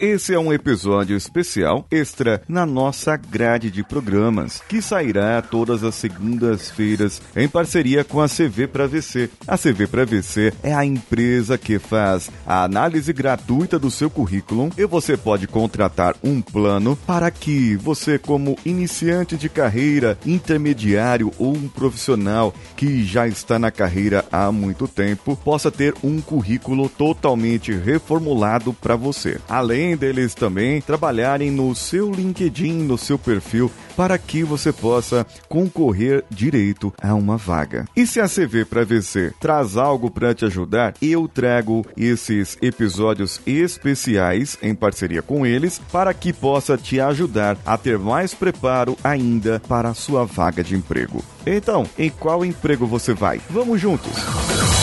Esse é um episódio especial extra na nossa grade de programas, que sairá todas as segundas-feiras em parceria com a CV para VC. A CV para VC é a empresa que faz a análise gratuita do seu currículo e você pode contratar um plano para que você, como iniciante de carreira, intermediário ou um profissional que já está na carreira há muito tempo, possa ter um currículo totalmente reformulado para você. Além além deles também trabalharem no seu LinkedIn, no seu perfil, para que você possa concorrer direito a uma vaga. E se a CV para VC traz algo para te ajudar, eu trago esses episódios especiais em parceria com eles para que possa te ajudar a ter mais preparo ainda para a sua vaga de emprego. Então, em qual emprego você vai? Vamos juntos!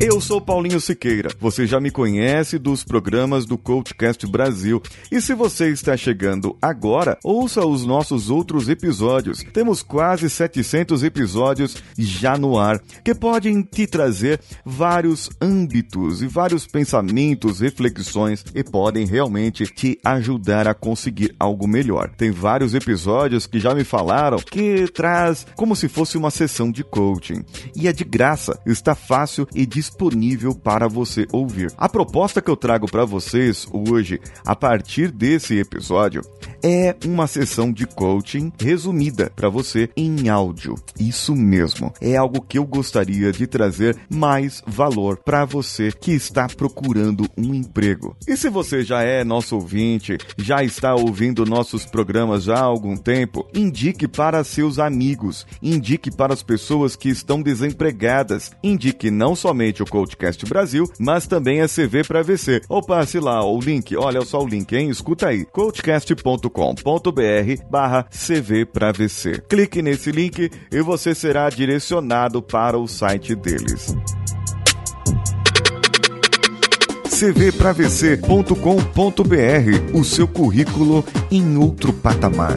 Eu sou Paulinho Siqueira. Você já me conhece dos programas do Coachcast Brasil. E se você está chegando agora, ouça os nossos outros episódios. Temos quase 700 episódios já no ar, que podem te trazer vários âmbitos e vários pensamentos, reflexões e podem realmente te ajudar a conseguir algo melhor. Tem vários episódios que já me falaram que traz como se fosse uma sessão de coaching. E é de graça, está fácil e disponível disponível para você ouvir. A proposta que eu trago para vocês hoje, a partir desse episódio, é uma sessão de coaching resumida para você em áudio. Isso mesmo, é algo que eu gostaria de trazer mais valor para você que está procurando um emprego. E se você já é nosso ouvinte, já está ouvindo nossos programas já há algum tempo, indique para seus amigos, indique para as pessoas que estão desempregadas, indique não somente o Coachcast Brasil, mas também a CV para VC. Ou passe lá o link, olha só o link, hein? Escuta aí, coachcast.com.br barra CV para VC. Clique nesse link e você será direcionado para o site deles cvpravc.com.br, o seu currículo em outro patamar.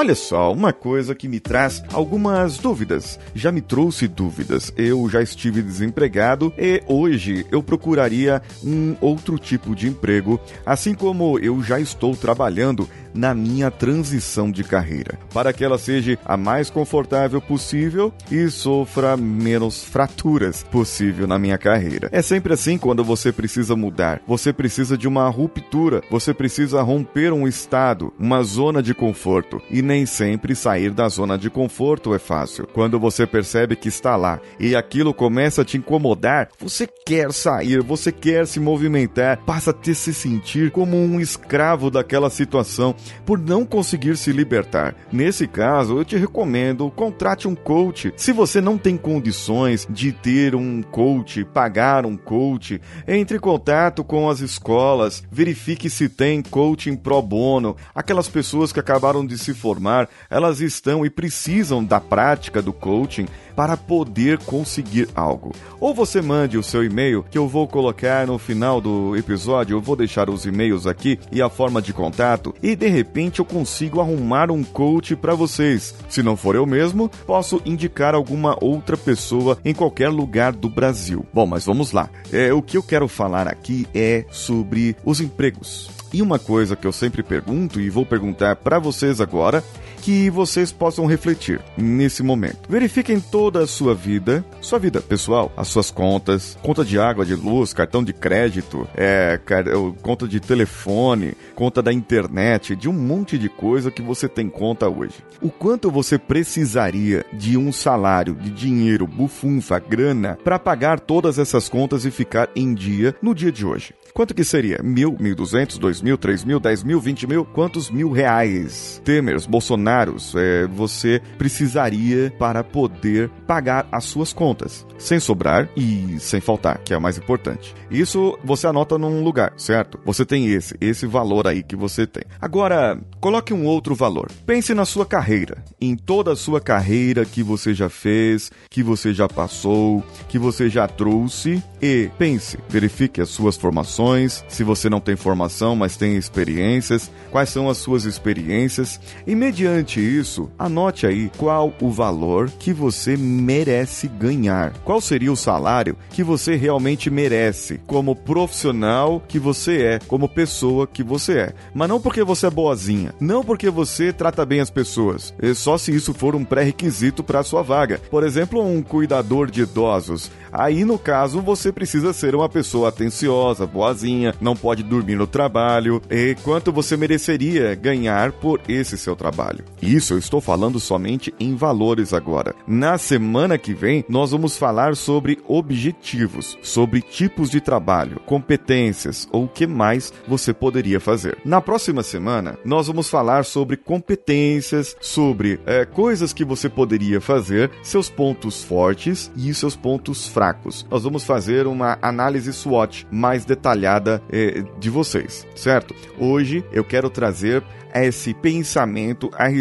Olha só, uma coisa que me traz algumas dúvidas. Já me trouxe dúvidas. Eu já estive desempregado e hoje eu procuraria um outro tipo de emprego, assim como eu já estou trabalhando na minha transição de carreira, para que ela seja a mais confortável possível e sofra menos fraturas possível na minha carreira. É sempre assim quando você precisa mudar. Você precisa de uma ruptura, você precisa romper um estado, uma zona de conforto e nem sempre sair da zona de conforto é fácil. Quando você percebe que está lá e aquilo começa a te incomodar, você quer sair, você quer se movimentar, passa a te se sentir como um escravo daquela situação por não conseguir se libertar. Nesse caso, eu te recomendo contrate um coach. Se você não tem condições de ter um coach, pagar um coach, entre em contato com as escolas, verifique se tem coaching pro bono. Aquelas pessoas que acabaram de se formar, elas estão e precisam da prática do coaching para poder conseguir algo. Ou você mande o seu e-mail, que eu vou colocar no final do episódio, eu vou deixar os e-mails aqui e a forma de contato, e de repente eu consigo arrumar um coach para vocês. Se não for eu mesmo, posso indicar alguma outra pessoa em qualquer lugar do Brasil. Bom, mas vamos lá. É, o que eu quero falar aqui é sobre os empregos. E uma coisa que eu sempre pergunto e vou perguntar para vocês agora que vocês possam refletir nesse momento. Verifiquem toda a sua vida, sua vida pessoal, as suas contas, conta de água, de luz, cartão de crédito, é, conta de telefone, conta da internet, de um monte de coisa que você tem conta hoje. O quanto você precisaria de um salário, de dinheiro, bufunfa, grana, para pagar todas essas contas e ficar em dia no dia de hoje? Quanto que seria? Mil, mil duzentos, dois mil, três mil, dez mil, vinte mil? Quantos mil reais? Temers, Bolsonaro milionários é, você precisaria para poder pagar as suas contas, sem sobrar e sem faltar, que é o mais importante. Isso você anota num lugar, certo? Você tem esse, esse valor aí que você tem. Agora, coloque um outro valor. Pense na sua carreira, em toda a sua carreira que você já fez, que você já passou, que você já trouxe e pense, verifique as suas formações, se você não tem formação, mas tem experiências, quais são as suas experiências e mediante isso, anote aí qual o valor que você merece ganhar. Qual seria o salário que você realmente merece como profissional que você é, como pessoa que você é. Mas não porque você é boazinha, não porque você trata bem as pessoas, é só se isso for um pré-requisito para sua vaga. Por exemplo, um cuidador de idosos. Aí, no caso, você precisa ser uma pessoa atenciosa, boazinha, não pode dormir no trabalho. E quanto você mereceria ganhar por esse seu trabalho? Isso eu estou falando somente em valores agora. Na semana que vem, nós vamos falar sobre objetivos, sobre tipos de trabalho, competências ou o que mais você poderia fazer. Na próxima semana, nós vamos falar sobre competências, sobre é, coisas que você poderia fazer, seus pontos fortes e seus pontos fracos. Nós vamos fazer uma análise SWOT mais detalhada eh, de vocês, certo? Hoje eu quero trazer esse pensamento a respeito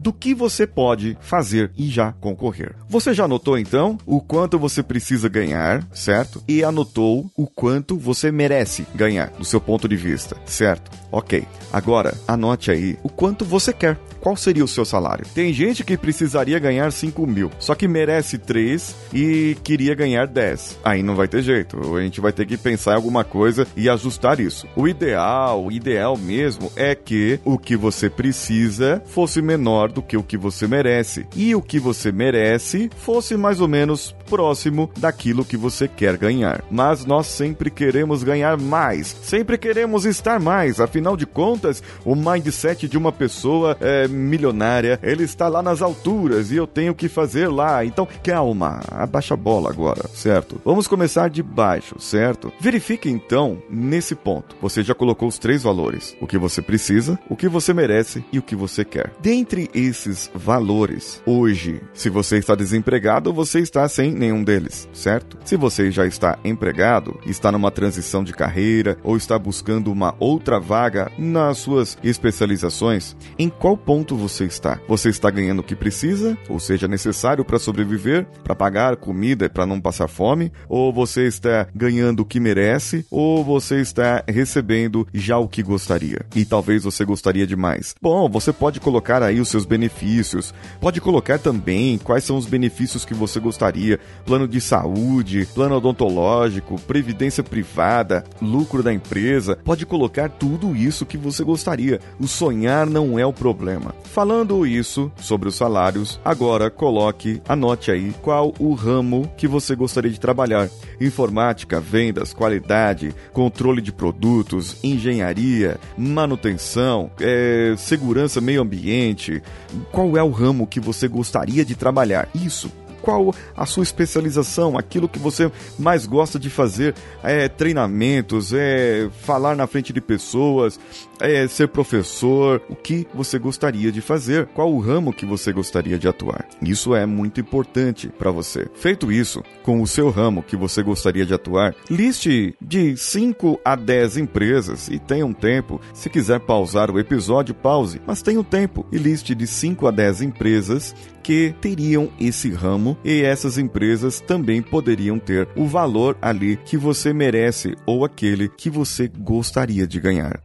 do que você pode fazer e já concorrer. Você já anotou então o quanto você precisa ganhar, certo? E anotou o quanto você merece ganhar, do seu ponto de vista, certo? Ok. Agora, anote aí o quanto você quer. Qual seria o seu salário? Tem gente que precisaria ganhar 5 mil, só que merece 3 e queria ganhar 10. Aí não vai ter jeito. A gente vai ter que pensar em alguma coisa e ajustar isso. O ideal, o ideal mesmo é que o que você precisa fosse menor do que o que você merece. E o que você merece fosse mais ou menos próximo daquilo que você quer ganhar. Mas nós sempre queremos ganhar mais, sempre queremos estar mais. Afinal de contas, o mindset de uma pessoa é, milionária, ele está lá nas alturas e eu tenho que fazer lá. Então, calma, abaixa a bola agora, certo? Vamos começar de baixo, certo? Verifique então nesse ponto. Você já colocou os três valores: o que você precisa, o que você merece e o que você quer. Dentre esses valores, hoje, se você está desempregado, você está sem nenhum deles, certo? Se você já está empregado, está numa transição de carreira ou está buscando uma outra vaga nas suas especializações, em qual ponto você está? Você está ganhando o que precisa, ou seja, necessário para sobreviver, para pagar comida e para não passar fome, ou você está ganhando o que merece, ou você está recebendo já o que gostaria e talvez você gostaria de mais. Bom, você pode colocar aí os seus benefícios, pode colocar também quais são os benefícios que você gostaria, plano de saúde, plano odontológico, previdência privada, lucro da empresa. Pode colocar tudo isso que você gostaria. O sonhar não é o problema. Falando isso sobre os salários, agora coloque, anote aí qual o ramo que você gostaria de trabalhar: informática, vendas, qualidade, controle de produtos, engenharia, manutenção, é, segurança, meio ambiente. Qual é o ramo que você gostaria de trabalhar? Isso qual a sua especialização, aquilo que você mais gosta de fazer, é treinamentos, é falar na frente de pessoas, é ser professor, o que você gostaria de fazer, qual o ramo que você gostaria de atuar. Isso é muito importante para você. Feito isso, com o seu ramo que você gostaria de atuar, liste de 5 a 10 empresas e tenha um tempo. Se quiser pausar o episódio, pause, mas tenha um tempo e liste de 5 a 10 empresas que teriam esse ramo e essas empresas também poderiam ter o valor ali que você merece ou aquele que você gostaria de ganhar.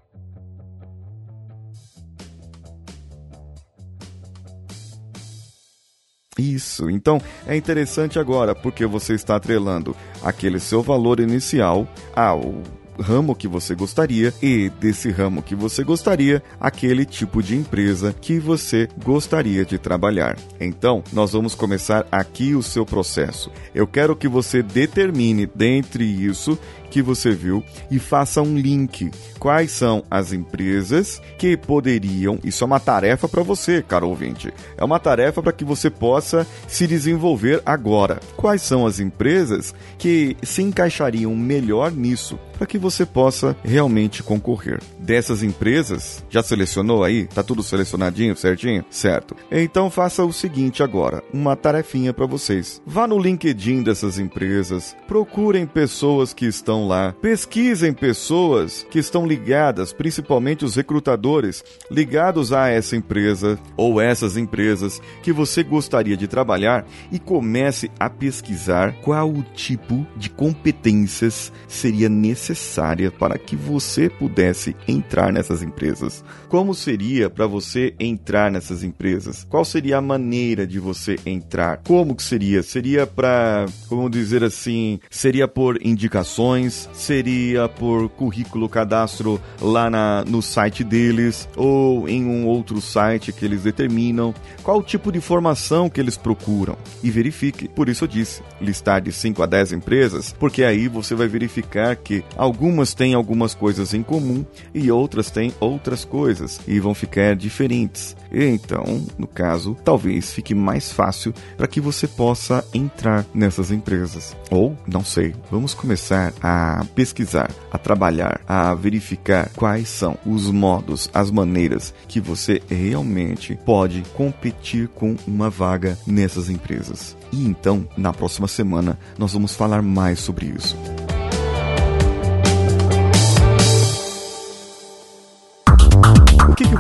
Isso, então é interessante agora porque você está atrelando aquele seu valor inicial ao ramo que você gostaria e desse ramo que você gostaria, aquele tipo de empresa que você gostaria de trabalhar. Então, nós vamos começar aqui o seu processo. Eu quero que você determine dentre isso que você viu e faça um link. Quais são as empresas que poderiam? Isso é uma tarefa para você, caro ouvinte. É uma tarefa para que você possa se desenvolver agora. Quais são as empresas que se encaixariam melhor nisso? Para que você possa realmente concorrer. Dessas empresas, já selecionou aí? Tá tudo selecionadinho, certinho? Certo. Então faça o seguinte agora, uma tarefinha para vocês. Vá no LinkedIn dessas empresas, procurem pessoas que estão lá, pesquisem pessoas que estão ligadas, principalmente os recrutadores ligados a essa empresa ou essas empresas que você gostaria de trabalhar e comece a pesquisar qual o tipo de competências seria necessária para que você pudesse entrar nessas empresas. Como seria para você entrar nessas empresas? Qual seria a maneira de você entrar? Como que seria? Seria para, como dizer assim, seria por indicações, seria por currículo cadastro lá na, no site deles ou em um outro site que eles determinam? Qual o tipo de formação que eles procuram? E verifique. Por isso eu disse, listar de 5 a 10 empresas, porque aí você vai verificar que algumas têm algumas coisas em comum e outras têm outras coisas e vão ficar diferentes. Então, no caso, talvez fique mais fácil para que você possa entrar nessas empresas. Ou, não sei, vamos começar a pesquisar, a trabalhar, a verificar quais são os modos, as maneiras que você realmente pode competir com uma vaga nessas empresas. E então, na próxima semana, nós vamos falar mais sobre isso.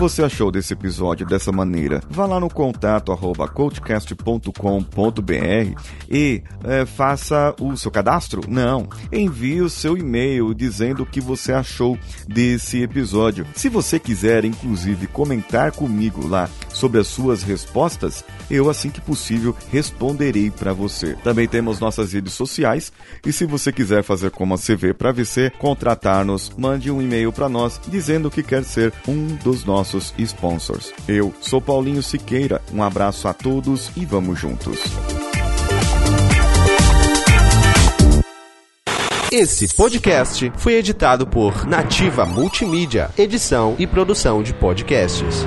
Você achou desse episódio dessa maneira? Vá lá no contato arroba coachcast.com.br e é, faça o seu cadastro? Não. Envie o seu e-mail dizendo o que você achou desse episódio. Se você quiser, inclusive, comentar comigo lá sobre as suas respostas, eu, assim que possível, responderei para você. Também temos nossas redes sociais e se você quiser fazer como a CV para VC, contratar-nos, mande um e-mail para nós dizendo que quer ser um dos nossos sponsors. Eu sou Paulinho Siqueira, um abraço a todos e vamos juntos. Esse podcast foi editado por Nativa Multimídia, edição e produção de podcasts.